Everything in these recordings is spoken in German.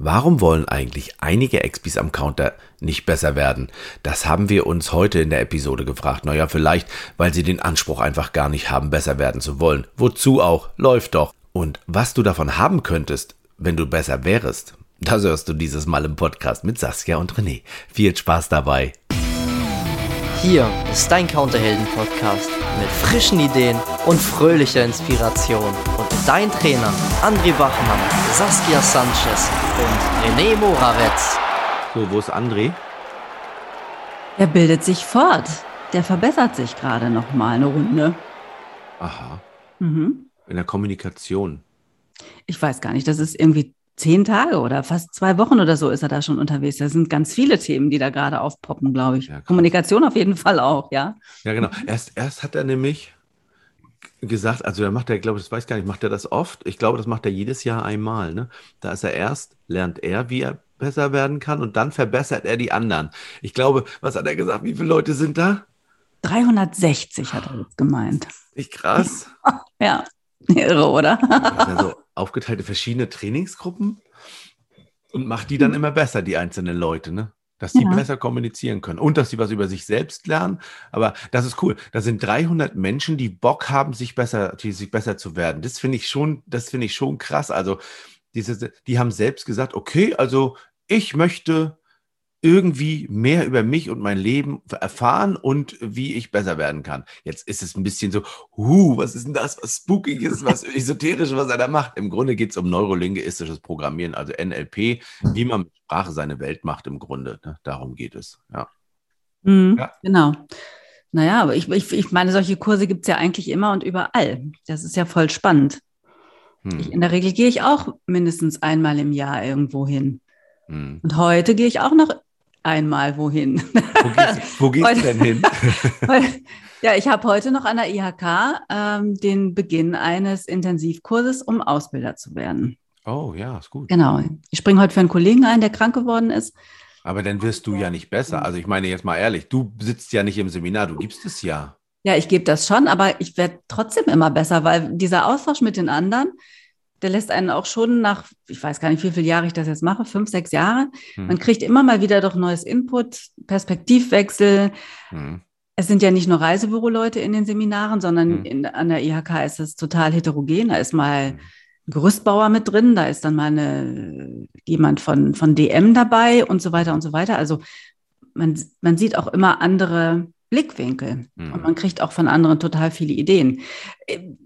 Warum wollen eigentlich einige Expis am Counter nicht besser werden? Das haben wir uns heute in der Episode gefragt. Naja, vielleicht, weil sie den Anspruch einfach gar nicht haben, besser werden zu wollen. Wozu auch? Läuft doch. Und was du davon haben könntest, wenn du besser wärst, das hörst du dieses Mal im Podcast mit Saskia und René. Viel Spaß dabei. Hier ist dein Counterhelden-Podcast mit frischen Ideen und fröhlicher Inspiration. Und dein Trainer André Bachmann, Saskia Sanchez und René Moravetz. So, wo ist André? Er bildet sich fort. Der verbessert sich gerade noch mal eine Runde. Aha. Mhm. In der Kommunikation. Ich weiß gar nicht, das ist irgendwie zehn Tage oder fast zwei Wochen oder so ist er da schon unterwegs. Da sind ganz viele Themen, die da gerade aufpoppen, glaube ich. Ja, Kommunikation auf jeden Fall auch, ja. Ja, genau. Erst, erst hat er nämlich gesagt, also er macht er, glaube ich, das weiß gar nicht, macht er das oft? Ich glaube, das macht er jedes Jahr einmal. Ne? Da ist er erst, lernt er, wie er besser werden kann und dann verbessert er die anderen. Ich glaube, was hat er gesagt? Wie viele Leute sind da? 360 hat er jetzt gemeint. Nicht krass. ja, irre, oder? also aufgeteilt in verschiedene Trainingsgruppen und macht die dann immer besser, die einzelnen Leute, ne? Dass die ja. besser kommunizieren können und dass sie was über sich selbst lernen. Aber das ist cool. Da sind 300 Menschen, die Bock haben, sich besser, die, sich besser zu werden. Das finde ich schon, das finde ich schon krass. Also, diese, die haben selbst gesagt, okay, also ich möchte irgendwie mehr über mich und mein Leben erfahren und wie ich besser werden kann. Jetzt ist es ein bisschen so, huh, was ist denn das, was spookiges, was esoterisches, was er da macht. Im Grunde geht es um neurolinguistisches Programmieren, also NLP, wie man mit Sprache seine Welt macht im Grunde. Ne? Darum geht es, ja. Mhm, ja. Genau. Naja, aber ich, ich, ich meine, solche Kurse gibt es ja eigentlich immer und überall. Das ist ja voll spannend. Hm. Ich, in der Regel gehe ich auch mindestens einmal im Jahr irgendwo hin. Hm. Und heute gehe ich auch noch einmal wohin. Wo gehst, wo gehst du denn hin? ja, ich habe heute noch an der IHK ähm, den Beginn eines Intensivkurses, um Ausbilder zu werden. Oh ja, ist gut. Genau. Ich springe heute für einen Kollegen ein, der krank geworden ist. Aber dann wirst du ja nicht besser. Also ich meine jetzt mal ehrlich, du sitzt ja nicht im Seminar, du gibst es ja. Ja, ich gebe das schon, aber ich werde trotzdem immer besser, weil dieser Austausch mit den anderen, der lässt einen auch schon nach, ich weiß gar nicht, wie viele Jahre ich das jetzt mache, fünf, sechs Jahre. Hm. Man kriegt immer mal wieder doch neues Input, Perspektivwechsel. Hm. Es sind ja nicht nur Reisebüroleute in den Seminaren, sondern hm. in, an der IHK ist es total heterogen. Da ist mal hm. ein Gerüstbauer mit drin, da ist dann mal eine, jemand von, von DM dabei und so weiter und so weiter. Also man, man sieht auch immer andere Blickwinkel. Mhm. Und man kriegt auch von anderen total viele Ideen.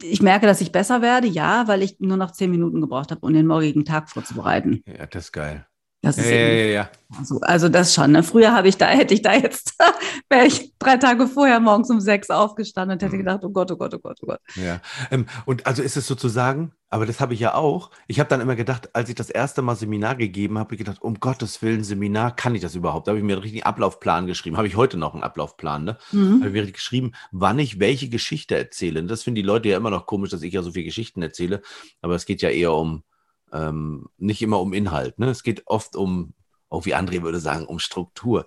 Ich merke, dass ich besser werde, ja, weil ich nur noch zehn Minuten gebraucht habe, um den morgigen Tag vorzubereiten. Ja, das ist geil. Das ist ja, ja, ja, also, also, das schon. Ne? Früher habe ich da, hätte ich da jetzt, wäre ich drei Tage vorher morgens um sechs aufgestanden und hätte mhm. gedacht, oh Gott, oh Gott, oh Gott, oh Gott. Ja. Ähm, und also ist es sozusagen, aber das habe ich ja auch. Ich habe dann immer gedacht, als ich das erste Mal Seminar gegeben habe, ich gedacht, um Gottes Willen, Seminar, kann ich das überhaupt? Da habe ich mir einen richtigen Ablaufplan geschrieben. Habe ich heute noch einen Ablaufplan, ne? Mhm. Habe ich mir geschrieben, wann ich welche Geschichte erzähle. Das finden die Leute ja immer noch komisch, dass ich ja so viele Geschichten erzähle. Aber es geht ja eher um ähm, nicht immer um Inhalt. Ne? Es geht oft um, auch wie André würde sagen, um Struktur.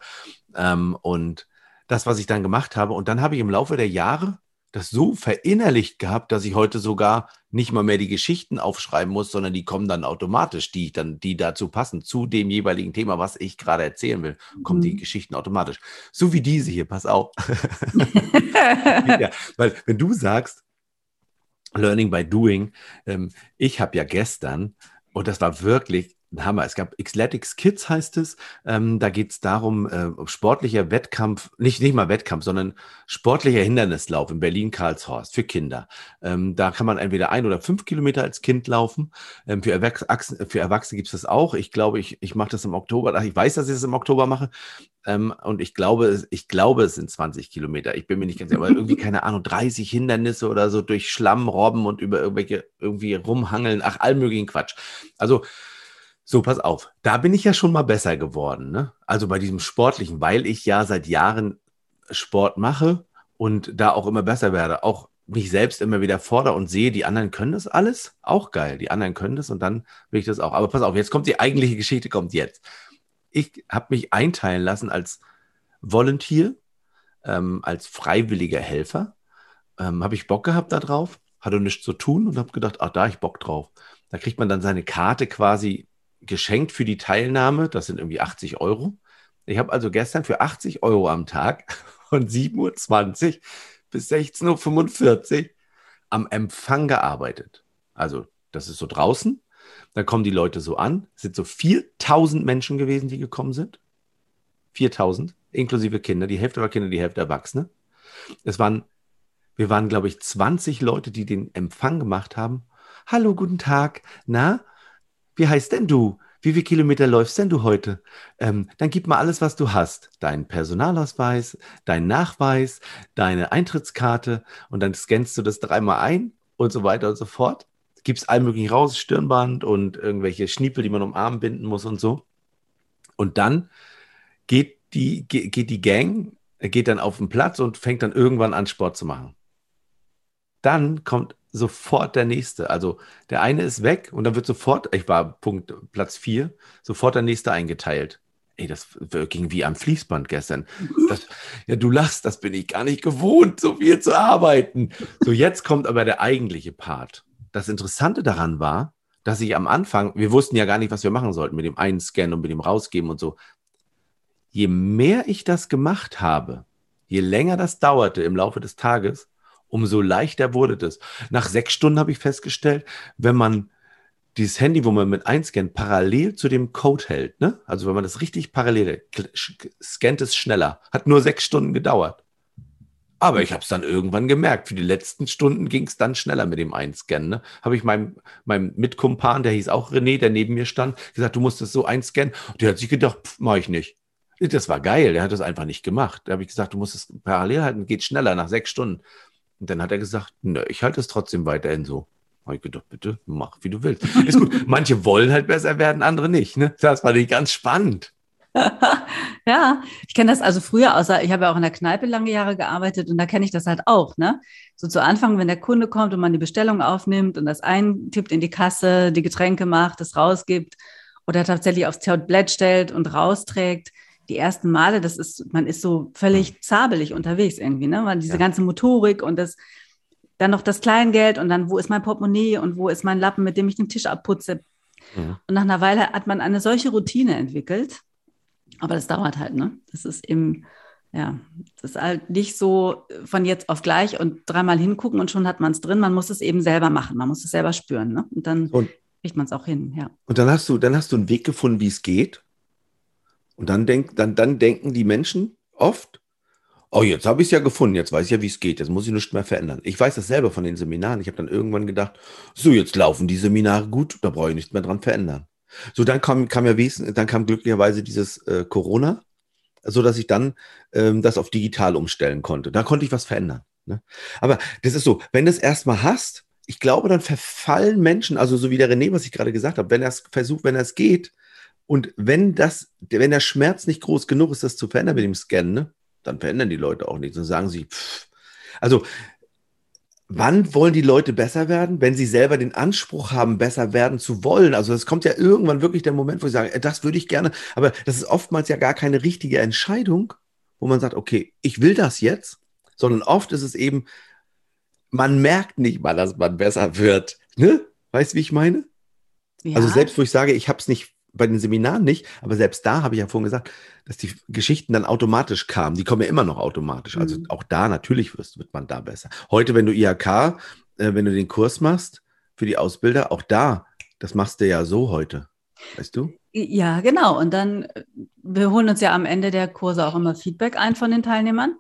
Ähm, und das, was ich dann gemacht habe. Und dann habe ich im Laufe der Jahre das so verinnerlicht gehabt, dass ich heute sogar nicht mal mehr die Geschichten aufschreiben muss, sondern die kommen dann automatisch, die dann, die dazu passen, zu dem jeweiligen Thema, was ich gerade erzählen will, kommen mhm. die Geschichten automatisch. So wie diese hier, pass auf. ja, weil wenn du sagst, Learning by Doing, ähm, ich habe ja gestern und das war wirklich Hammer. Es gab Xletics Kids heißt es. Ähm, da geht es darum, äh, sportlicher Wettkampf, nicht, nicht mal Wettkampf, sondern sportlicher Hindernislauf in Berlin-Karlshorst für Kinder. Ähm, da kann man entweder ein oder fünf Kilometer als Kind laufen. Ähm, für, Erwachsene, für Erwachsene gibt es das auch. Ich glaube, ich, ich mache das im Oktober. Ich weiß, dass ich das im Oktober mache. Ähm, und ich glaube, ich glaube, es sind 20 Kilometer. Ich bin mir nicht ganz sicher, aber irgendwie, keine Ahnung, 30 Hindernisse oder so durch Schlamm robben und über irgendwelche irgendwie rumhangeln. Ach, all möglichen Quatsch. Also, so, pass auf. Da bin ich ja schon mal besser geworden. Ne? Also bei diesem Sportlichen, weil ich ja seit Jahren Sport mache und da auch immer besser werde. Auch mich selbst immer wieder fordere und sehe, die anderen können das alles. Auch geil. Die anderen können das und dann will ich das auch. Aber pass auf, jetzt kommt die eigentliche Geschichte, kommt jetzt ich habe mich einteilen lassen als Volunteer, ähm, als freiwilliger Helfer. Ähm, habe ich Bock gehabt darauf, hatte nichts zu tun und habe gedacht, ach, da ich Bock drauf. Da kriegt man dann seine Karte quasi geschenkt für die Teilnahme, das sind irgendwie 80 Euro. Ich habe also gestern für 80 Euro am Tag von 7.20 Uhr bis 16.45 Uhr am Empfang gearbeitet. Also das ist so draußen. Da kommen die Leute so an. Es sind so 4000 Menschen gewesen, die gekommen sind. 4000, inklusive Kinder. Die Hälfte war Kinder, die Hälfte Erwachsene. Es waren, wir waren, glaube ich, 20 Leute, die den Empfang gemacht haben. Hallo, guten Tag. Na, wie heißt denn du? Wie viele Kilometer läufst denn du heute? Ähm, dann gib mal alles, was du hast. Deinen Personalausweis, deinen Nachweis, deine Eintrittskarte und dann scannst du das dreimal ein und so weiter und so fort. Gibst all möglichen raus, Stirnband und irgendwelche Schniepel, die man um Arm binden muss und so. Und dann geht die, geht die Gang, geht dann auf den Platz und fängt dann irgendwann an, Sport zu machen. Dann kommt sofort der nächste. Also der eine ist weg und dann wird sofort, ich war Punkt Platz 4, sofort der nächste eingeteilt. Ey, das ging wie am Fließband gestern. Das, ja, du lachst, das bin ich gar nicht gewohnt, so viel zu arbeiten. So, jetzt kommt aber der eigentliche Part. Das Interessante daran war, dass ich am Anfang, wir wussten ja gar nicht, was wir machen sollten mit dem Einscannen und mit dem Rausgeben und so. Je mehr ich das gemacht habe, je länger das dauerte im Laufe des Tages, umso leichter wurde das. Nach sechs Stunden habe ich festgestellt, wenn man dieses Handy, wo man mit einscannt, parallel zu dem Code hält, ne? Also wenn man das richtig parallel scannt es schneller. Hat nur sechs Stunden gedauert. Aber ich habe es dann irgendwann gemerkt. Für die letzten Stunden ging es dann schneller mit dem Einscannen. Ne? Habe ich meinem, meinem Mitkumpan, der hieß auch René, der neben mir stand, gesagt, du musst es so einscannen. Und der hat sich gedacht, pff, mach ich nicht. Das war geil, der hat das einfach nicht gemacht. Da habe ich gesagt, du musst es parallel halten, geht schneller nach sechs Stunden. Und dann hat er gesagt, nö, ich halte es trotzdem weiterhin so. Habe ich gedacht, bitte mach, wie du willst. Ist gut. Manche wollen halt besser werden, andere nicht. Ne? Das war nicht ganz spannend. ja, ich kenne das also früher, außer ich habe ja auch in der Kneipe lange Jahre gearbeitet und da kenne ich das halt auch. Ne? So zu Anfang, wenn der Kunde kommt und man die Bestellung aufnimmt und das eintippt in die Kasse, die Getränke macht, das rausgibt oder tatsächlich aufs Tablett stellt und rausträgt, die ersten Male, das ist, man ist so völlig zabelig unterwegs irgendwie, ne? Weil diese ja. ganze Motorik und das, dann noch das Kleingeld und dann, wo ist mein Portemonnaie und wo ist mein Lappen, mit dem ich den Tisch abputze. Ja. Und nach einer Weile hat man eine solche Routine entwickelt. Aber das dauert halt, ne? Das ist eben, ja, das ist halt nicht so von jetzt auf gleich und dreimal hingucken und schon hat man es drin. Man muss es eben selber machen, man muss es selber spüren, ne? Und dann und, kriegt man es auch hin, ja. Und dann hast du, dann hast du einen Weg gefunden, wie es geht. Und dann, denk, dann, dann denken die Menschen oft, oh, jetzt habe ich es ja gefunden, jetzt weiß ich ja, wie es geht, jetzt muss ich nichts mehr verändern. Ich weiß das selber von den Seminaren. Ich habe dann irgendwann gedacht, so, jetzt laufen die Seminare gut, da brauche ich nichts mehr dran verändern. So, dann kam, kam ja wesentlich, dann kam glücklicherweise dieses äh, Corona, so dass ich dann ähm, das auf digital umstellen konnte. Da konnte ich was verändern. Ne? Aber das ist so, wenn du es erstmal hast, ich glaube, dann verfallen Menschen, also so wie der René, was ich gerade gesagt habe, wenn er es versucht, wenn er es geht, und wenn das, wenn der Schmerz nicht groß genug ist, das zu verändern mit dem Scannen, ne, dann verändern die Leute auch nichts und sagen sie, pff. also wann wollen die Leute besser werden? Wenn sie selber den Anspruch haben, besser werden zu wollen. Also es kommt ja irgendwann wirklich der Moment, wo sie sagen, das würde ich gerne, aber das ist oftmals ja gar keine richtige Entscheidung, wo man sagt, okay, ich will das jetzt, sondern oft ist es eben, man merkt nicht mal, dass man besser wird. Ne? Weißt du, wie ich meine? Ja. Also selbst wo ich sage, ich habe es nicht bei den Seminaren nicht, aber selbst da habe ich ja vorhin gesagt, dass die Geschichten dann automatisch kamen. Die kommen ja immer noch automatisch. Also mhm. auch da natürlich wirst, wird man da besser. Heute, wenn du IHK, äh, wenn du den Kurs machst für die Ausbilder, auch da, das machst du ja so heute. Weißt du? Ja, genau. Und dann, wir holen uns ja am Ende der Kurse auch immer Feedback ein von den Teilnehmern.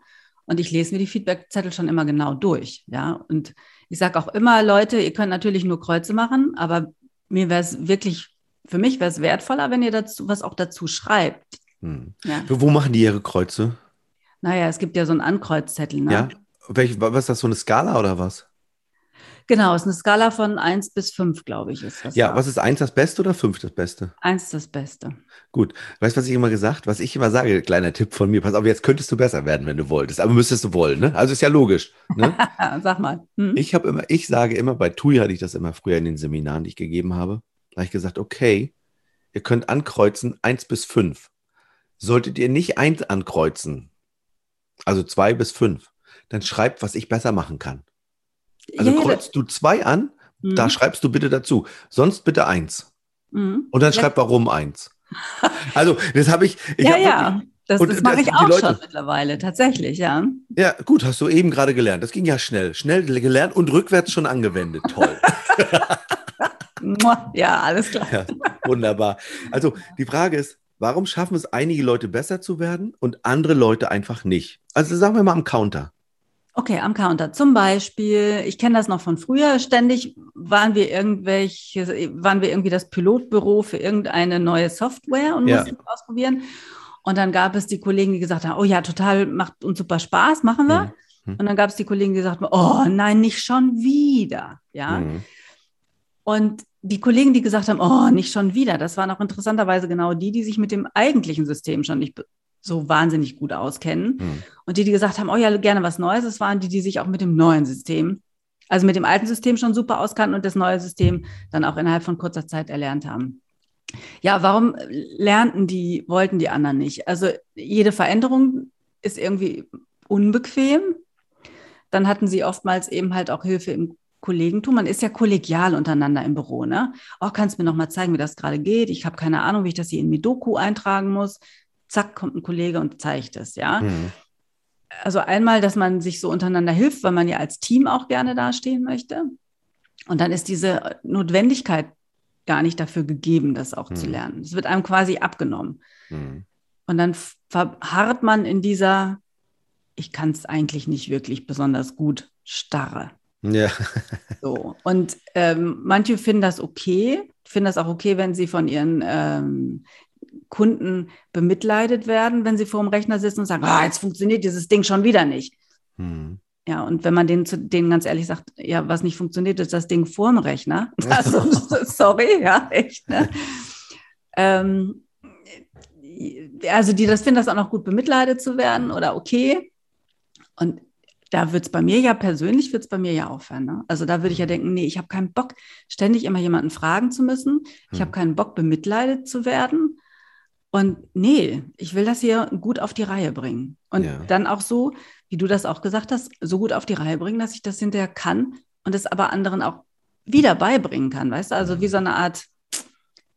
Und ich lese mir die Feedbackzettel schon immer genau durch. Ja, und ich sage auch immer, Leute, ihr könnt natürlich nur Kreuze machen, aber mir wäre es wirklich für mich wäre es wertvoller, wenn ihr dazu was auch dazu schreibt. Hm. Ja. Wo machen die ihre Kreuze? Naja, es gibt ja so einen Ankreuzzettel. Ne? Ja. Welch, was ist das, so eine Skala oder was? Genau, es ist eine Skala von 1 bis 5, glaube ich, ist das. Ja, da. was ist 1 das Beste oder 5 das Beste? 1 das Beste. Gut. Weißt du, was ich immer gesagt Was ich immer sage, kleiner Tipp von mir, pass auf, jetzt könntest du besser werden, wenn du wolltest, aber müsstest du wollen, ne? Also ist ja logisch. Ne? Sag mal. Hm? Ich habe immer, ich sage immer, bei TUI hatte ich das immer früher in den Seminaren, die ich gegeben habe. Da habe ich gesagt, okay, ihr könnt ankreuzen 1 bis 5. Solltet ihr nicht 1 ankreuzen, also 2 bis 5, dann schreibt, was ich besser machen kann. Also ja, kreuzt du 2 an, mhm. da schreibst du bitte dazu. Sonst bitte 1. Mhm. Und dann Ja. schreibt warum eins. Also, das habe ich. ich ja, hab ja. wirklich- Das, das mache ich auch Leute- schon mittlerweile, tatsächlich, ja. Ja, gut, hast du eben gerade gelernt. Das ging ja schnell. Schnell gelernt und rückwärts schon angewendet. Toll. Ja, alles klar. Ja, wunderbar. Also die Frage ist, warum schaffen es einige Leute besser zu werden und andere Leute einfach nicht? Also sagen wir mal am Counter. Okay, am Counter. Zum Beispiel, ich kenne das noch von früher, ständig waren wir irgendwelche, waren wir irgendwie das Pilotbüro für irgendeine neue Software und Ja. mussten ausprobieren. Und dann gab es die Kollegen, die gesagt haben, oh ja, total, macht uns super Spaß, machen wir. Mhm. Mhm. Und dann gab es die Kollegen, die gesagt haben, oh nein, nicht schon wieder. Ja. Mhm. Und die Kollegen, die gesagt haben, oh, nicht schon wieder, das waren auch interessanterweise genau die, die sich mit dem eigentlichen System schon nicht so wahnsinnig gut auskennen. Mhm. Und die, die gesagt haben, oh ja, gerne was Neues, das waren die, die sich auch mit dem neuen System, also mit dem alten System schon super auskannten und das neue System dann auch innerhalb von kurzer Zeit erlernt haben. Ja, warum lernten die, wollten die anderen nicht? Also jede Veränderung ist irgendwie unbequem. Dann hatten sie oftmals eben halt auch Hilfe im Kollegentum. Man ist ja kollegial untereinander im Büro, ne? Oh, kannst du mir noch mal zeigen, wie das gerade geht? Ich habe keine Ahnung, wie ich das hier in Midoku eintragen muss. Zack, kommt ein Kollege und zeigt es, ja? Mhm. also einmal, dass man sich so untereinander hilft, weil man ja als Team auch gerne dastehen möchte. Und dann ist diese Notwendigkeit gar nicht dafür gegeben, das auch zu Mhm. lernen. Es wird einem quasi abgenommen. Mhm. Und dann verharrt man in dieser, ich kann es eigentlich nicht wirklich besonders gut, starre. Ja. So. Und ähm, manche finden das okay, finden das auch okay, wenn sie von ihren ähm, Kunden bemitleidet werden, wenn sie vor dem Rechner sitzen und sagen, ah, jetzt funktioniert dieses Ding schon wieder nicht. Mhm. Ja, und wenn man denen, zu denen ganz ehrlich sagt, ja, was nicht funktioniert, ist das Ding vorm Rechner. Also, sorry, ja, echt. Ne? ähm, also die das finden das auch noch gut bemitleidet zu werden oder okay. Und da wird es bei mir ja persönlich, wird es bei mir ja aufhören. Ne? Also da würde ich ja denken, nee, ich habe keinen Bock, ständig immer jemanden fragen zu müssen. Ich habe Hm. keinen Bock, bemitleidet zu werden. Und nee, ich will das hier gut auf die Reihe bringen. Und Ja. dann auch so, wie du das auch gesagt hast, so gut auf die Reihe bringen, dass ich das hinterher kann und es aber anderen auch wieder beibringen kann, weißt du? Also wie so eine Art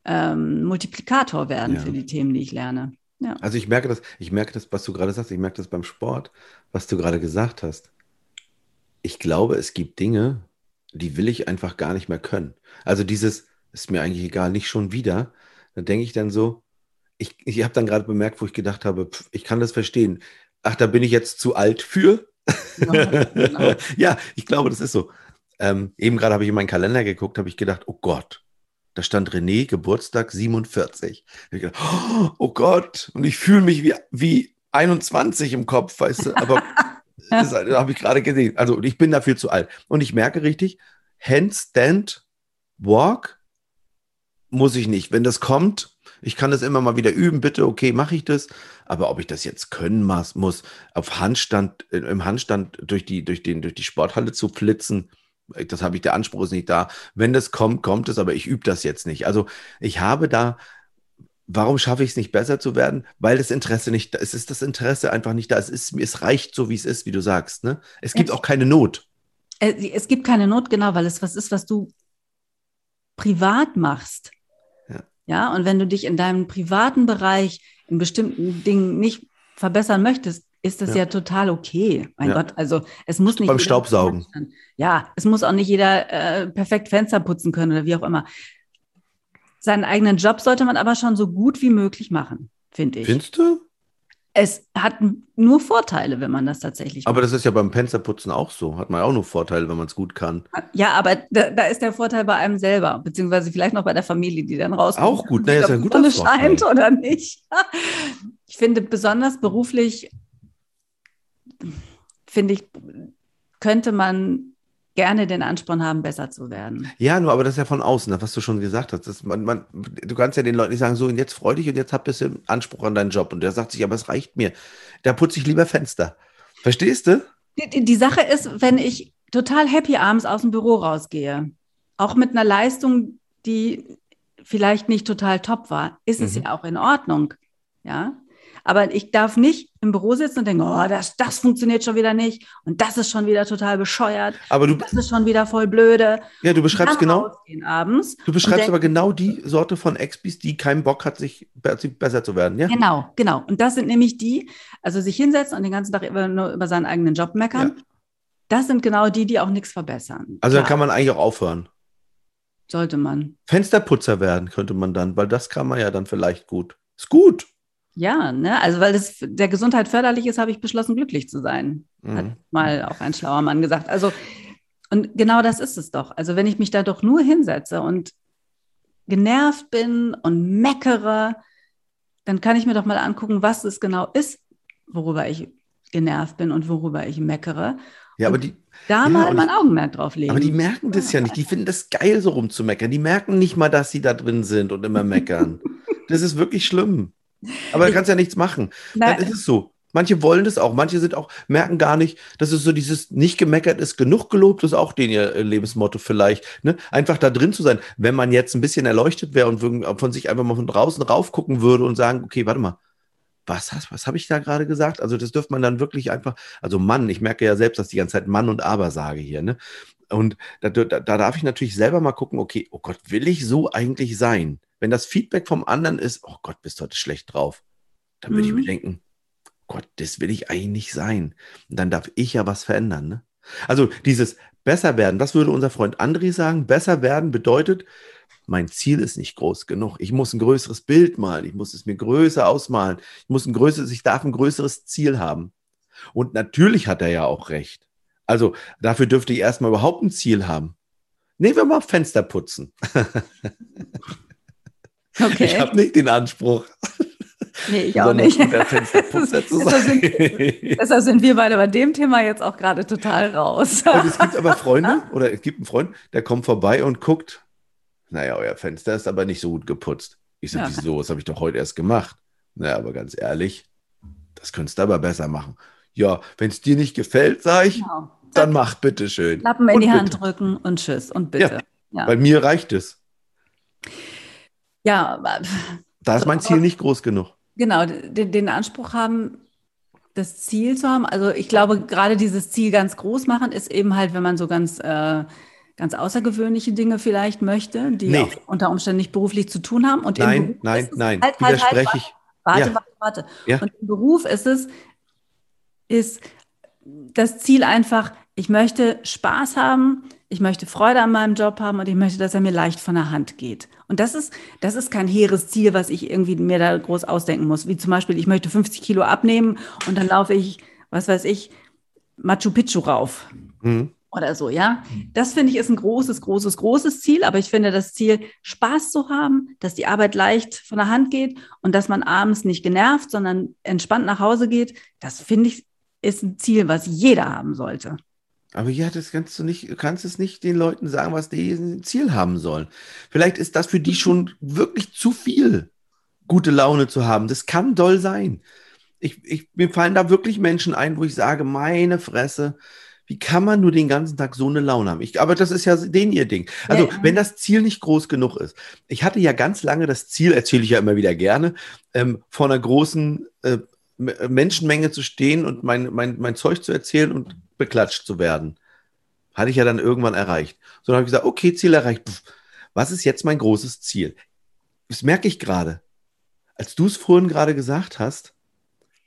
ähm, Multiplikator werden Ja. für die Themen, die ich lerne. Ja. Also ich merke das, ich merke das, was du gerade sagst, ich merke das beim Sport, was du gerade gesagt hast. Ich glaube, es gibt Dinge, die will ich einfach gar nicht mehr können. Also dieses, ist mir eigentlich egal, nicht schon wieder. Da denke ich dann so, ich, ich habe dann gerade bemerkt, wo ich gedacht habe, pf, ich kann das verstehen. Ach, da bin ich jetzt zu alt für. Ja, genau. ja, ich glaube, das ist so. Ähm, eben gerade habe ich in meinen Kalender geguckt, habe ich gedacht, oh Gott, da stand René, Geburtstag 47. Da hab ich gedacht, oh Gott, und ich fühle mich wie, wie 21 im Kopf, weißt du, aber das habe ich gerade gesehen. Also ich bin dafür zu alt. Und ich merke richtig, Handstand, Walk muss ich nicht. Wenn das kommt, ich kann das immer mal wieder üben, bitte, okay, mache ich das. Aber ob ich das jetzt können muss, muss auf Handstand, im Handstand durch die, durch den, durch die Sporthalle zu flitzen, das habe ich, der Anspruch ist nicht da. Wenn das kommt, kommt es, aber ich übe das jetzt nicht. Also ich habe da, warum schaffe ich es nicht besser zu werden? Weil das Interesse nicht da ist. Es ist das Interesse einfach nicht da. Es ist, es reicht so, wie es ist, wie du sagst. Ne? Es gibt auch keine Not. Äh, Es gibt keine Not, genau, weil es was ist, was du privat machst. Ja. Ja, und wenn du dich in deinem privaten Bereich in bestimmten Dingen nicht verbessern möchtest, ist das Ja. ja, total okay. Mein Ja. Gott, also es muss nicht. Beim Staubsaugen. Ja, es muss auch nicht jeder äh, perfekt Fenster putzen können oder wie auch immer. Seinen eigenen Job sollte man aber schon so gut wie möglich machen, finde ich. Findest du? es hat nur Vorteile, wenn man das tatsächlich Aber das ist ja beim Fensterputzen auch so. Hat man auch nur Vorteile, wenn man es gut kann. Ja, aber da, da ist der Vorteil bei einem selber, beziehungsweise vielleicht noch bei der Familie, die dann rauskommt. Auch gut, naja, ist ja ein guter Vorteil. scheint oder nicht. Ich finde besonders beruflich, finde ich, könnte man gerne den Ansporn haben, besser zu werden. Ja, nur, aber das ist ja von außen, was du schon gesagt hast. Das, man, man, du kannst ja den Leuten nicht sagen, so, und jetzt freu dich und jetzt hab ein bisschen Anspruch an deinen Job. Und der sagt sich, aber es reicht mir. Da putze ich lieber Fenster. Verstehst du? Die, die- die Sache ist, wenn ich total happy abends aus dem Büro rausgehe, auch mit einer Leistung, die vielleicht nicht total top war, ist es Mhm. ja auch in Ordnung. Ja. Aber ich darf nicht im Büro sitzen und denken, oh, das, das funktioniert schon wieder nicht und das ist schon wieder total bescheuert. Aber du, das ist schon wieder voll blöde. Ja, du beschreibst genau. Abends du beschreibst denk, aber genau die Sorte von Expis, die keinen Bock hat, sich besser zu werden. Ja? Genau, genau. Und das sind nämlich die, also sich hinsetzen und den ganzen Tag über, nur über seinen eigenen Job meckern. Ja. Das sind genau die, die auch nichts verbessern. Also Klar. dann kann man eigentlich auch aufhören. Sollte man. Fensterputzer werden könnte man dann, weil das kann man ja dann vielleicht gut. Ist gut. Ja, ne? also weil es der Gesundheit förderlich ist, habe ich beschlossen, glücklich zu sein. Mhm. Hat mal auch ein schlauer Mann gesagt. Also, und genau das ist es doch. Also, wenn ich mich da doch nur hinsetze und genervt bin und meckere, dann kann ich mir doch mal angucken, was es genau ist, worüber ich genervt bin und worüber ich meckere. Ja, aber die. Da ja, mal mein Augenmerk drauf legen. Aber die merken das ja nicht. Die finden das geil, so rumzumeckern. Die merken nicht mal, dass sie da drin sind und immer meckern. das ist wirklich schlimm. Aber da kannst ja nichts machen. Na, Dann ist es so. Manche wollen das auch, manche sind auch, merken gar nicht, dass es so dieses nicht gemeckert ist, genug gelobt ist auch den ihr Lebensmotto vielleicht. Ne? Einfach da drin zu sein. Wenn man jetzt ein bisschen erleuchtet wäre und von sich einfach mal von draußen raufgucken würde und sagen, okay, warte mal, was, was, was habe ich da gerade gesagt? Also das dürfte man dann wirklich einfach, also Mann, ich merke ja selbst, dass ich die ganze Zeit Mann und Aber sage hier, ne? Und da, da, da darf ich natürlich selber mal gucken, okay, oh Gott, will ich so eigentlich sein? Wenn das Feedback vom anderen ist, oh Gott, bist du heute schlecht drauf, dann würde mhm. ich mir mhm. denken, Gott, das will ich eigentlich nicht sein. Und dann darf ich ja was verändern. Ne? Also dieses besser werden, was würde unser Freund André sagen? Besser werden bedeutet, mein Ziel ist nicht groß genug. Ich muss ein größeres Bild malen. Ich muss es mir größer ausmalen. Ich muss ein größeres, ich darf ein größeres Ziel haben. Und natürlich hat er ja auch recht. Also dafür dürfte ich erstmal überhaupt ein Ziel haben. Nehmen wir mal Fenster putzen. Okay. Ich habe nicht den Anspruch. Nee, ich auch nicht. deshalb, sind, deshalb sind wir beide bei dem Thema jetzt auch gerade total raus. Und es gibt aber Freunde, oder es gibt einen Freund, der kommt vorbei und guckt, naja, euer Fenster ist aber nicht so gut geputzt. Ich sage, ja. wieso, das habe ich doch heute erst gemacht. Naja, aber ganz ehrlich, das könntest du aber besser machen. Ja, wenn es dir nicht gefällt, sage ich, genau. dann mach bitte schön. Lappen in und die bitte. Hand drücken und tschüss und bitte. Ja, ja. Bei mir reicht es. Ja, da ist mein Ziel nicht groß genug. Genau, den, den, Anspruch haben, das Ziel zu haben. Also ich glaube, gerade dieses Ziel ganz groß machen ist eben halt, wenn man so ganz, äh, ganz außergewöhnliche Dinge vielleicht möchte, die nee. unter Umständen nicht beruflich zu tun haben. Und nein, nein, nein, halt, halt, halt, widerspreche ich. Warte, ja. warte, warte. Ja. Und im Beruf ist es, ist das Ziel einfach, ich möchte Spaß haben, ich möchte Freude an meinem Job haben und ich möchte, dass er mir leicht von der Hand geht. Und das ist, das ist kein hehres Ziel, was ich irgendwie mir da groß ausdenken muss. Wie zum Beispiel, ich möchte 50 Kilo abnehmen und dann laufe ich, was weiß ich, Machu Picchu rauf. Mhm. Oder so, ja. Das finde ich ist ein großes, großes, großes Ziel. Aber ich finde das Ziel, Spaß zu haben, dass die Arbeit leicht von der Hand geht und dass man abends nicht genervt, sondern entspannt nach Hause geht, das finde ich, ist ein Ziel, was jeder haben sollte. Aber ja, das kannst du nicht, kannst es nicht den Leuten sagen, was die Ziel haben sollen. Vielleicht ist das für die schon wirklich zu viel, gute Laune zu haben. Das kann doll sein. Ich, ich, mir fallen da wirklich Menschen ein, wo ich sage, meine Fresse, wie kann man nur den ganzen Tag so eine Laune haben? Ich, aber das ist ja den ihr Ding. Also, ja, ja. wenn das Ziel nicht groß genug ist. Ich hatte ja ganz lange das Ziel, erzähle ich ja immer wieder gerne, ähm, vor einer großen äh, Menschenmenge zu stehen und mein, mein, mein Zeug zu erzählen und beklatscht zu werden. Hatte ich ja dann irgendwann erreicht. So habe ich gesagt, okay, Ziel erreicht. Was ist jetzt mein großes Ziel? Das merke ich gerade. Als du es vorhin gerade gesagt hast,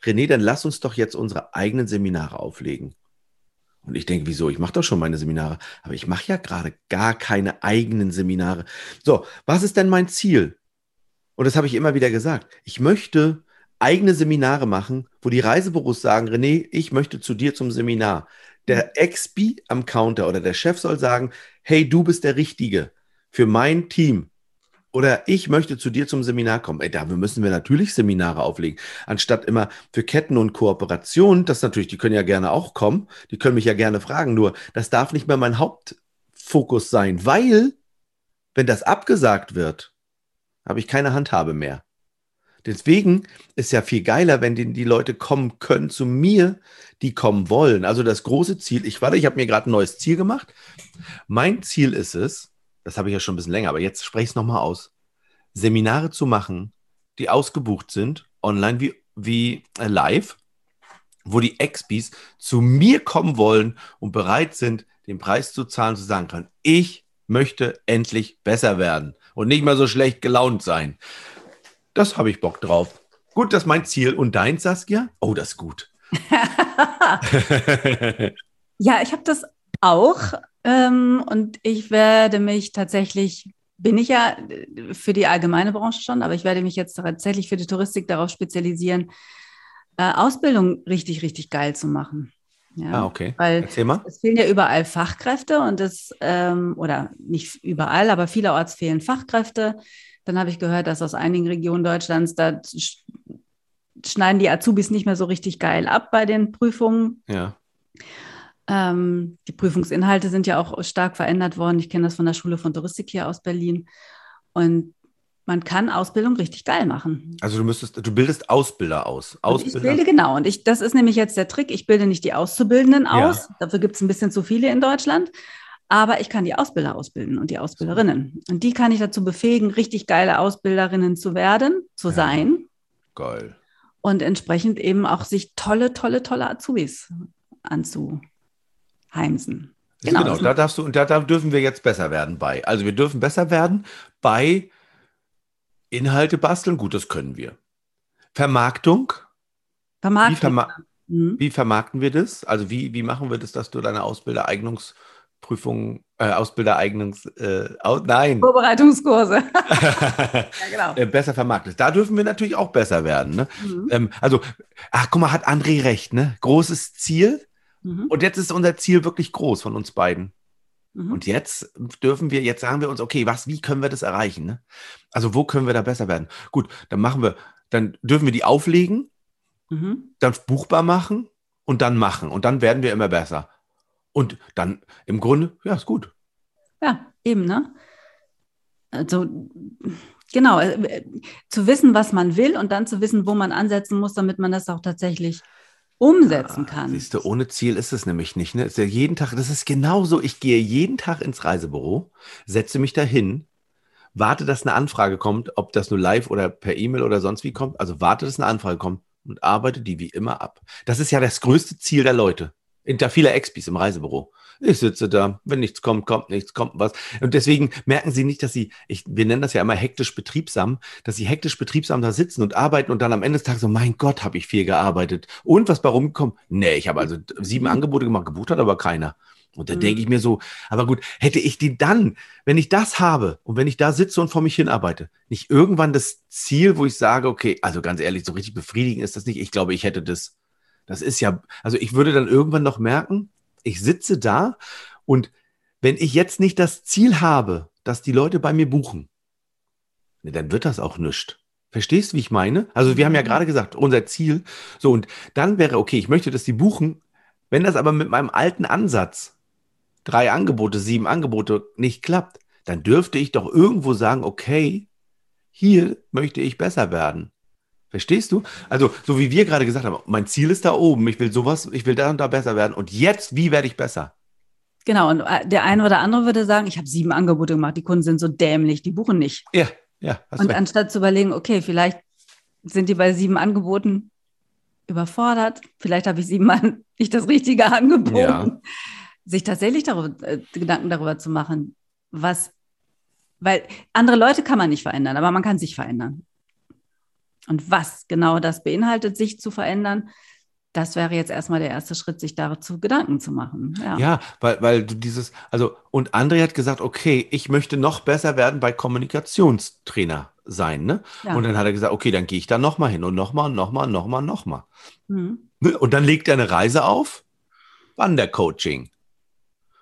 René, dann lass uns doch jetzt unsere eigenen Seminare auflegen. Und ich denke, wieso? Ich mache doch schon meine Seminare. Aber ich mache ja gerade gar keine eigenen Seminare. So, was ist denn mein Ziel? Und das habe ich immer wieder gesagt. Ich möchte eigene Seminare machen, wo die Reisebüros sagen, René, ich möchte zu dir zum Seminar. Der Expi am Counter oder der Chef soll sagen, hey, du bist der Richtige für mein Team. Oder ich möchte zu dir zum Seminar kommen. Ey, da müssen wir natürlich Seminare auflegen. Anstatt immer für Ketten und Kooperationen, das natürlich, die können ja gerne auch kommen, die können mich ja gerne fragen, nur das darf nicht mehr mein Hauptfokus sein, weil, wenn das abgesagt wird, habe ich keine Handhabe mehr. Deswegen ist ja viel geiler, wenn die, die Leute kommen können zu mir, die kommen wollen. Also das große Ziel, ich warte, ich habe mir gerade ein neues Ziel gemacht. Mein Ziel ist es, das habe ich ja schon ein bisschen länger, aber jetzt spreche ich es nochmal aus, Seminare zu machen, die ausgebucht sind, online wie, wie äh, live, wo die Expis zu mir kommen wollen und bereit sind, den Preis zu zahlen, zu sagen können, ich möchte endlich besser werden und nicht mehr so schlecht gelaunt sein. Das habe ich Bock drauf. Gut, das ist mein Ziel. Und dein, Saskia? Oh, das ist gut. ja, ich habe das auch. Ähm, und ich werde mich tatsächlich, bin ich ja äh, für die allgemeine Branche schon, aber ich werde mich jetzt tatsächlich für die Touristik darauf spezialisieren, äh, Ausbildung richtig, richtig geil zu machen. Ja, ah, okay. Weil Erzähl mal. es fehlen ja überall Fachkräfte und es, ähm, oder nicht überall, aber vielerorts fehlen Fachkräfte. Dann habe ich gehört, dass aus einigen Regionen Deutschlands, da schneiden die Azubis nicht mehr so richtig geil ab bei den Prüfungen. Ja. Ähm, die Prüfungsinhalte sind ja auch stark verändert worden. Ich kenne das von der Schule von Touristik hier aus Berlin. Und man kann Ausbildung richtig geil machen. Also du müsstest, du bildest Ausbilder aus. Ausbilder. ich bilde genau. Und ich, das ist nämlich jetzt der Trick. Ich bilde nicht die Auszubildenden aus. Ja. Dafür gibt es ein bisschen zu viele in Deutschland. Aber ich kann die Ausbilder ausbilden und die Ausbilderinnen. Und die kann ich dazu befähigen, richtig geile Ausbilderinnen zu werden, zu ja. sein. Geil. Und entsprechend eben auch sich tolle, tolle, tolle Azubis anzuheimsen. Genau, genau da darfst du, und da, da dürfen wir jetzt besser werden bei. Also wir dürfen besser werden bei Inhalte basteln, gut, das können wir. Vermarktung. Vermarktung. Wie, verma mhm. wie, vermarkten wir das? Also wie, wie machen wir das, dass du deine Ausbildereignungsprüfung, äh, Ausbildereignungs, äh, aus, nein. Vorbereitungskurse. ja, genau. Äh, besser vermarktest. Da dürfen wir natürlich auch besser werden. Ne? Mhm. Ähm, also, ach, guck mal, hat André recht, ne? Großes Ziel. Mhm. Und jetzt ist unser Ziel wirklich groß von uns beiden. Mhm. Und jetzt dürfen wir, jetzt sagen wir uns, okay, was, wie können wir das erreichen? Ne? Also wo können wir da besser werden? Gut, dann machen wir, dann dürfen wir die auflegen, mhm. dann buchbar machen und dann machen. Und dann werden wir immer besser. Und dann im Grunde, ja, ist gut. Ja, eben, ne? Also, genau, äh, zu wissen, was man will und dann zu wissen, wo man ansetzen muss, damit man das auch tatsächlich umsetzen kann. siehst du, ohne Ziel ist es nämlich nicht. Ne? Ist ja jeden Tag, das ist genauso. Ich gehe jeden Tag ins Reisebüro, setze mich dahin, warte, dass eine Anfrage kommt, ob das nur live oder per E-Mail oder sonst wie kommt. Also warte, dass eine Anfrage kommt und arbeite die wie immer ab. Das ist ja das größte Ziel der Leute. Hinter viele Expis im Reisebüro. Ich sitze da, wenn nichts kommt, kommt nichts, kommt was. Und deswegen merken sie nicht, dass sie, ich, wir nennen das ja immer hektisch betriebsam, dass sie hektisch betriebsam da sitzen und arbeiten und dann am Ende des Tages so, mein Gott, habe ich viel gearbeitet. Und was bei rumgekommen? Nee, ich habe also sieben mhm. Angebote gemacht, gebucht hat aber keiner. Und da mhm. denke ich mir so, aber gut, hätte ich die dann, wenn ich das habe und wenn ich da sitze und vor mich hinarbeite, nicht irgendwann das Ziel, wo ich sage, okay, also ganz ehrlich, so richtig befriedigend ist das nicht. Ich glaube, ich hätte das, das ist ja, also ich würde dann irgendwann noch merken, ich sitze da und wenn ich jetzt nicht das Ziel habe, dass die Leute bei mir buchen, ne, dann wird das auch nichts. Verstehst du, wie ich meine? Also wir haben ja mhm. gerade gesagt, unser Ziel. So, und dann wäre, okay, ich möchte, dass die buchen. Wenn das aber mit meinem alten Ansatz, drei Angebote, sieben Angebote, nicht klappt, dann dürfte ich doch irgendwo sagen, okay, hier möchte ich besser werden. Verstehst du? Also, so wie wir gerade gesagt haben, mein Ziel ist da oben, ich will sowas, ich will da und da besser werden. Und jetzt, wie werde ich besser? Genau, und äh, der eine oder andere würde sagen, ich habe sieben Angebote gemacht, die Kunden sind so dämlich, die buchen nicht. Ja, ja. Und recht. anstatt zu überlegen, okay, vielleicht sind die bei sieben Angeboten überfordert, vielleicht habe ich siebenmal nicht das Richtige angeboten. Ja. Sich tatsächlich darüber, äh, Gedanken darüber zu machen, was, weil andere Leute kann man nicht verändern, aber man kann sich verändern. Und was genau das beinhaltet, sich zu verändern, das wäre jetzt erstmal der erste Schritt, sich dazu Gedanken zu machen. Ja, ja weil, weil du dieses, also, und André hat gesagt, okay, ich möchte noch besser werden bei Kommunikationstrainer sein, ne? Ja. Und dann hat er gesagt, okay, dann gehe ich da nochmal hin und nochmal, nochmal, nochmal, nochmal. Mhm. Ne? Und dann legt er eine Reise auf, Wandercoaching.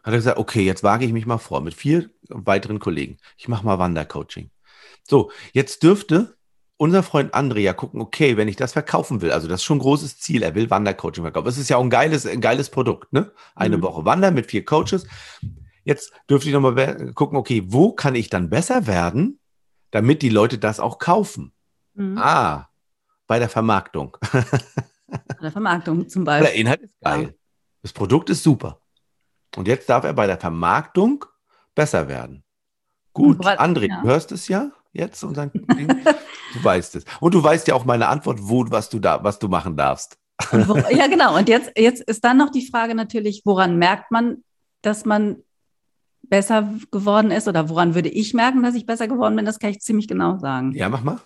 Hat er gesagt, okay, jetzt wage ich mich mal vor mit vier weiteren Kollegen. Ich mache mal Wandercoaching. So, jetzt dürfte unser Freund Andrea gucken, okay, wenn ich das verkaufen will, also das ist schon ein großes Ziel, er will Wandercoaching verkaufen. Es ist ja auch ein geiles, ein geiles Produkt, ne? Eine mhm. Woche Wandern mit vier Coaches. Jetzt dürfte ich nochmal gucken, okay, wo kann ich dann besser werden, damit die Leute das auch kaufen? Mhm. Ah, bei der Vermarktung. bei der Vermarktung zum Beispiel. Der Inhalt ist geil. Ja. Das Produkt ist super. Und jetzt darf er bei der Vermarktung besser werden. Gut, André, ja. du hörst es ja? Jetzt unseren Ding? Du weißt es. Und du weißt ja auch meine Antwort, wo, was du da, was du machen darfst. Wo, ja, genau. Und jetzt, jetzt ist dann noch die Frage natürlich, woran merkt man, dass man besser geworden ist oder woran würde ich merken, dass ich besser geworden bin? Das kann ich ziemlich genau sagen. Ja, mach mal.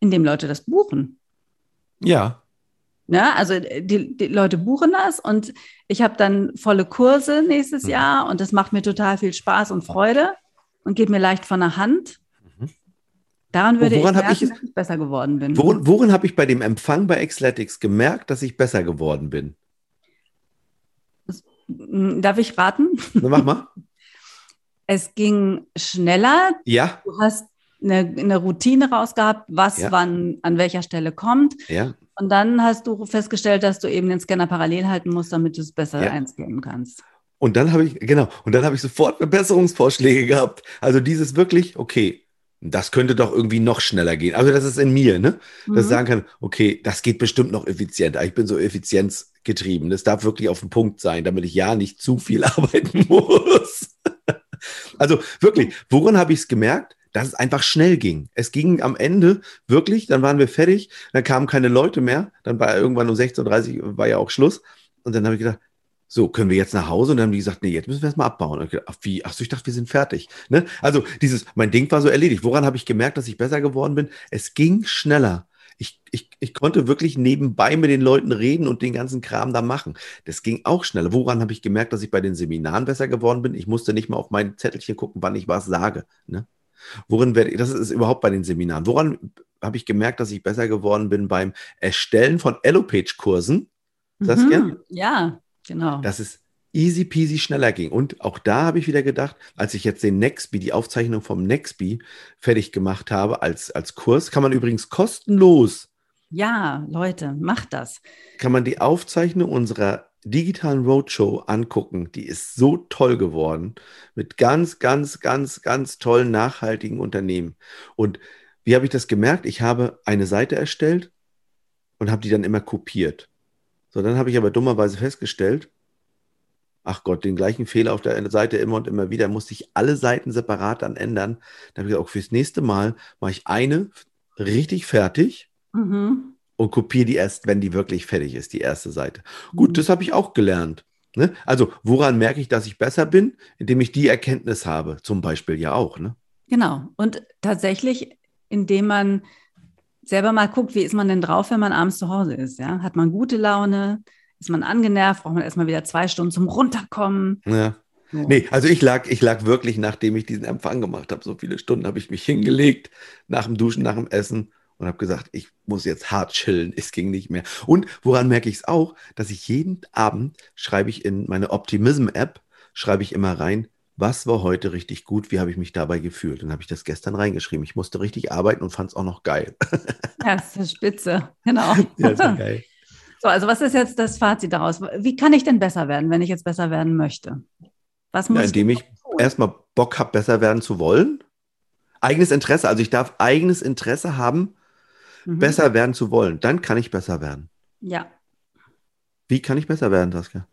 Indem Leute das buchen. Ja. Ja, also die, die Leute buchen das und ich habe dann volle Kurse nächstes mhm. Jahr und das macht mir total viel Spaß und Freude und geht mir leicht von der Hand. Daran würde woran ich merken, ich, dass ich besser geworden bin. Worin, worin habe ich bei dem Empfang bei Xletics gemerkt, dass ich besser geworden bin? Darf ich raten? Na, mach mal. Es ging schneller. Ja. Du hast eine, eine Routine rausgehabt, was ja. wann an welcher Stelle kommt. Ja. Und dann hast du festgestellt, dass du eben den Scanner parallel halten musst, damit du es besser ja. einscannen kannst. Und dann habe ich, genau, und dann habe ich sofort Verbesserungsvorschläge gehabt. Also dieses wirklich, okay, das könnte doch irgendwie noch schneller gehen. Also das ist in mir, ne? Dass mhm. ich sagen kann, okay, das geht bestimmt noch effizienter. Ich bin so effizienzgetrieben. Das darf wirklich auf den Punkt sein, damit ich ja nicht zu viel arbeiten muss. also wirklich, woran habe ich es gemerkt? dass es einfach schnell ging. Es ging am Ende wirklich, dann waren wir fertig, dann kamen keine Leute mehr, dann war irgendwann um 16.30 Uhr war ja auch Schluss. Und dann habe ich gedacht, so, können wir jetzt nach Hause? Und dann haben die gesagt, nee, jetzt müssen wir erstmal abbauen. Und ich gedacht, ach, wie? Ach so, ich dachte, wir sind fertig. Ne? Also dieses, mein Ding war so erledigt. Woran habe ich gemerkt, dass ich besser geworden bin? Es ging schneller. Ich, ich, ich konnte wirklich nebenbei mit den Leuten reden und den ganzen Kram da machen. Das ging auch schneller. Woran habe ich gemerkt, dass ich bei den Seminaren besser geworden bin? Ich musste nicht mal auf mein Zettelchen gucken, wann ich was sage. Ne? Worin werde ich, das ist überhaupt bei den Seminaren. Woran habe ich gemerkt, dass ich besser geworden bin beim Erstellen von Elopage-Kursen? Saskia? Mhm, ja, genau. Dass es easy peasy schneller ging. Und auch da habe ich wieder gedacht, als ich jetzt den Nextby, die Aufzeichnung vom Nextby fertig gemacht habe als, als Kurs, kann man übrigens kostenlos. Ja, Leute, macht das. Kann man die Aufzeichnung unserer digitalen Roadshow angucken. Die ist so toll geworden. Mit ganz, ganz, ganz, ganz tollen, nachhaltigen Unternehmen. Und wie habe ich das gemerkt? Ich habe eine Seite erstellt und habe die dann immer kopiert. So, dann habe ich aber dummerweise festgestellt, ach Gott, den gleichen Fehler auf der Seite immer und immer wieder, musste ich alle Seiten separat dann ändern. Da habe ich gesagt, auch fürs nächste Mal mache ich eine richtig fertig. Mhm und kopiere die erst, wenn die wirklich fertig ist, die erste Seite. Gut, mhm. das habe ich auch gelernt. Ne? Also, woran merke ich, dass ich besser bin? Indem ich die Erkenntnis habe, zum Beispiel ja auch. Ne? Genau. Und tatsächlich, indem man selber mal guckt, wie ist man denn drauf, wenn man abends zu Hause ist? Ja? Hat man gute Laune? Ist man angenervt? Braucht man erstmal wieder zwei Stunden zum Runterkommen? Ja. So. Nee, also ich lag, ich lag wirklich, nachdem ich diesen Empfang gemacht habe, so viele Stunden habe ich mich hingelegt, nach dem Duschen, nach dem Essen und habe gesagt, ich muss jetzt hart chillen, es ging nicht mehr. Und woran merke ich es auch, dass ich jeden Abend schreibe ich in meine Optimism-App, schreibe ich immer rein, was war heute richtig gut, wie habe ich mich dabei gefühlt? Und habe ich das gestern reingeschrieben. Ich musste richtig arbeiten und fand es auch noch geil. Ja, das ist spitze, genau. Ja, ist geil. So, also was ist jetzt das Fazit daraus? Wie kann ich denn besser werden, wenn ich jetzt besser werden möchte? Was muss ja, indem ich, ich erstmal Bock habe, besser werden zu wollen. Eigenes Interesse, also ich darf eigenes Interesse haben, mhm. besser werden zu wollen. Dann kann ich besser werden. Ja. Wie kann ich besser werden, Saskia?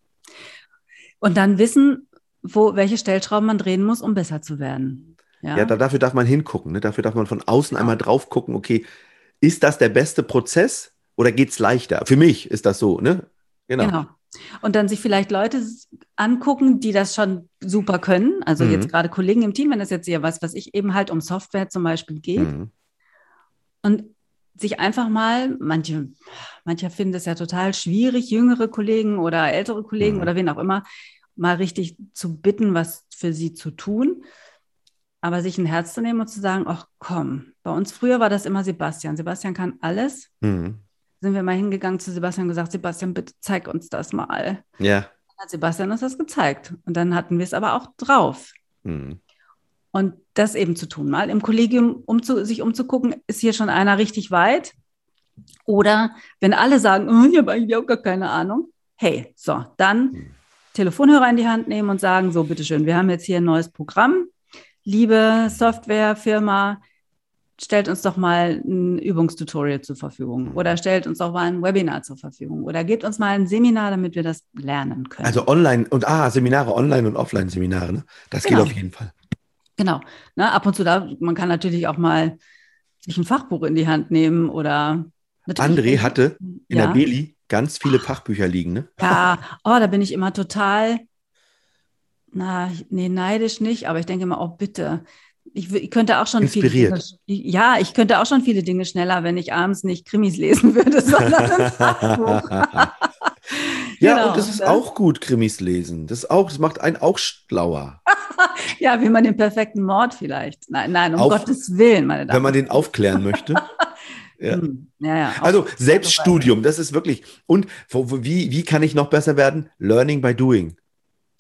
Und dann wissen, wo, welche Stellschrauben man drehen muss, um besser zu werden. Ja, ja da, dafür darf man hingucken. Ne? Dafür darf man von außen ja. einmal drauf gucken, okay, ist das der beste Prozess oder geht es leichter? Für mich ist das so, ne? Genau. genau. Und dann sich vielleicht Leute angucken, die das schon super können. Also mhm. jetzt gerade Kollegen im Team, wenn das jetzt ja was, was ich eben halt um Software zum Beispiel geht. Mhm. Und sich einfach mal, manche, manche finden es ja total schwierig, jüngere Kollegen oder ältere Kollegen mhm. oder wen auch immer, mal richtig zu bitten, was für sie zu tun. Aber sich ein Herz zu nehmen und zu sagen, ach komm, bei uns früher war das immer Sebastian. Sebastian kann alles. Mhm. Sind wir mal hingegangen zu Sebastian und gesagt, Sebastian, bitte zeig uns das mal. Ja. Dann hat Sebastian uns das gezeigt. Und dann hatten wir es aber auch drauf. Mhm. Und das eben zu tun, mal im Kollegium um zu, sich umzugucken, ist hier schon einer richtig weit? Oder wenn alle sagen, oh, ich habe eigentlich auch gar keine Ahnung, hey, so, dann hm. Telefonhörer in die Hand nehmen und sagen, so, bitteschön, wir haben jetzt hier ein neues Programm. Liebe Softwarefirma, stellt uns doch mal ein Übungstutorial zur Verfügung oder stellt uns doch mal ein Webinar zur Verfügung oder gebt uns mal ein Seminar, damit wir das lernen können. Also online und ah, Seminare, online und offline Seminare, ne? Das genau. geht auf jeden Fall. Genau. Ne, ab und zu da, man kann natürlich auch mal sich ein Fachbuch in die Hand nehmen oder. André hatte in ja. der Beli ganz viele Fachbücher liegen, ne? Ja, oh, da bin ich immer total, na, nee, neidisch nicht, aber ich denke immer, oh, bitte. Ich, ich könnte auch schon Inspiriert. viele Dinge, ja, ich könnte auch schon viele Dinge schneller, wenn ich abends nicht Krimis lesen würde, sondern ein Fachbuch. ja, genau, und das ist das. auch gut, Krimis lesen. Das auch, das macht einen auch schlauer. ja, wie man den perfekten Mord vielleicht. Nein, nein, um Auf, Gottes Willen, meine Damen. Wenn man den aufklären möchte. Ja. Hm, ja, ja. Also Selbststudium, das ist wirklich. Und wie, wie kann ich noch besser werden? Learning by doing.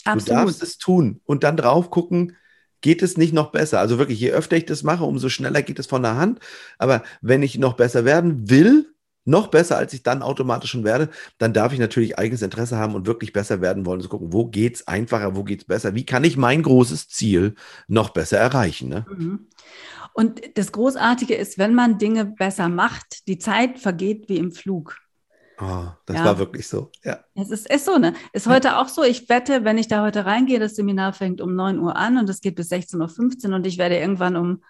Absolut. Du darfst es tun und dann drauf gucken, geht es nicht noch besser. Also wirklich, je öfter ich das mache, umso schneller geht es von der Hand. Aber wenn ich noch besser werden will, noch besser, als ich dann automatisch schon werde, dann darf ich natürlich eigenes Interesse haben und wirklich besser werden wollen, zu gucken, wo geht es einfacher, wo geht es besser, wie kann ich mein großes Ziel noch besser erreichen. Ne? Mhm. Und das Großartige ist, wenn man Dinge besser macht, die Zeit vergeht wie im Flug. Oh, das ja. war wirklich so. Ja. Es ist, ist so, ne? Ist heute auch so. Ich wette, wenn ich da heute reingehe, das Seminar fängt um 9 Uhr an und es geht bis 16.15 Uhr und ich werde irgendwann um,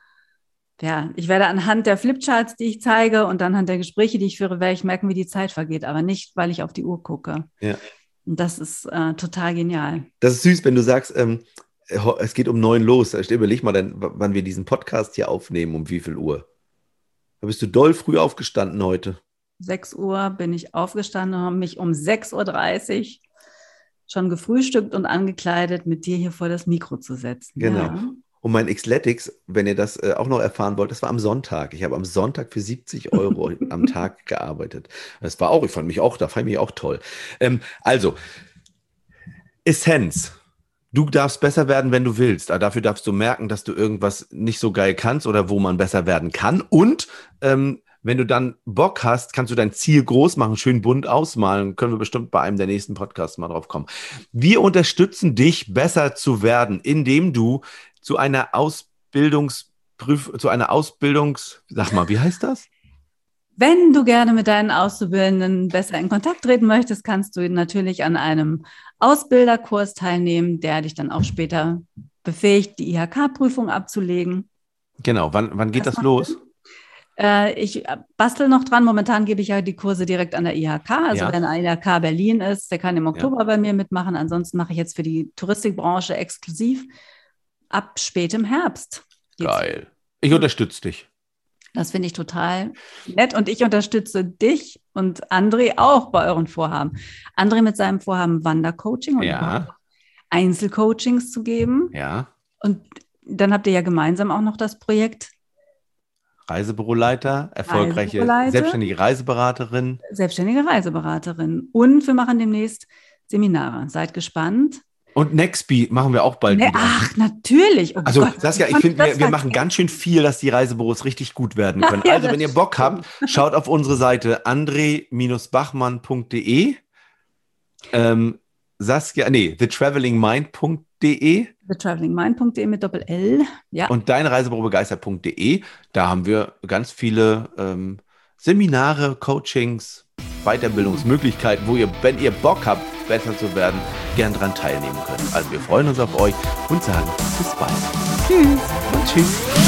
ja, ich werde anhand der Flipcharts, die ich zeige und anhand der Gespräche, die ich führe, werde ich merken, wie die Zeit vergeht, aber nicht, weil ich auf die Uhr gucke. Ja. Und das ist äh, total genial. Das ist süß, wenn du sagst, ähm, es geht um neun los. Überleg mal, dann, wann wir diesen Podcast hier aufnehmen, um wie viel Uhr? Da bist du doll früh aufgestanden heute. 6 Uhr bin ich aufgestanden und habe mich um 6.30 Uhr schon gefrühstückt und angekleidet, mit dir hier vor das Mikro zu setzen. Genau. Ja. Und mein Xletics, wenn ihr das äh, auch noch erfahren wollt, das war am Sonntag. Ich habe am Sonntag für 70 Euro am Tag gearbeitet. Das war auch, ich fand mich auch, da fand ich mich auch toll. Ähm, also, Essenz. Du darfst besser werden, wenn du willst. Aber dafür darfst du merken, dass du irgendwas nicht so geil kannst oder wo man besser werden kann. Und ähm, wenn du dann Bock hast, kannst du dein Ziel groß machen, schön bunt ausmalen. Können wir bestimmt bei einem der nächsten Podcasts mal drauf kommen. Wir unterstützen dich, besser zu werden, indem du zu einer Ausbildungsprüf, zu einer Ausbildungs, sag mal, wie heißt das? Wenn du gerne mit deinen Auszubildenden besser in Kontakt treten möchtest, kannst du natürlich an einem Ausbilderkurs teilnehmen, der dich dann auch später befähigt, die IHK-Prüfung abzulegen. Genau, wann, wann geht das, das los? Äh, ich bastel noch dran. Momentan gebe ich ja die Kurse direkt an der IHK. Also ja. wenn ein IHK Berlin ist, der kann im Oktober ja. bei mir mitmachen. Ansonsten mache ich jetzt für die Touristikbranche exklusiv ab spätem Herbst. Geil. Ich unterstütze dich. Das finde ich total nett und ich unterstütze dich und André auch bei euren Vorhaben. André mit seinem Vorhaben Wandercoaching und ja. Einzelcoachings zu geben. Ja. Und dann habt ihr ja gemeinsam auch noch das Projekt Reisebüroleiter, erfolgreiche Reisebüroleiter, selbstständige Reiseberaterin. Selbstständige Reiseberaterin. Und wir machen demnächst Seminare. Seid gespannt. Und Nextby machen wir auch bald ne, wieder. Ach, natürlich. Oh also, Gott, Saskia, ich finde, wir, wir machen ganz schön viel, dass die Reisebüros richtig gut werden können. Ja, also, wenn ihr Bock habt, schaut auf unsere Seite andre-bachmann.de. Ähm, Saskia, nee, thetravelingmind.de. Thetravelingmind.de mit Doppel-L. Ja. Und deinreisebürobegeistert.de. Da haben wir ganz viele ähm, Seminare, Coachings, Weiterbildungsmöglichkeiten, wo ihr, wenn ihr Bock habt, besser zu werden, gern daran teilnehmen könnt. Also wir freuen uns auf euch und sagen bis bald. Tschüss und tschüss.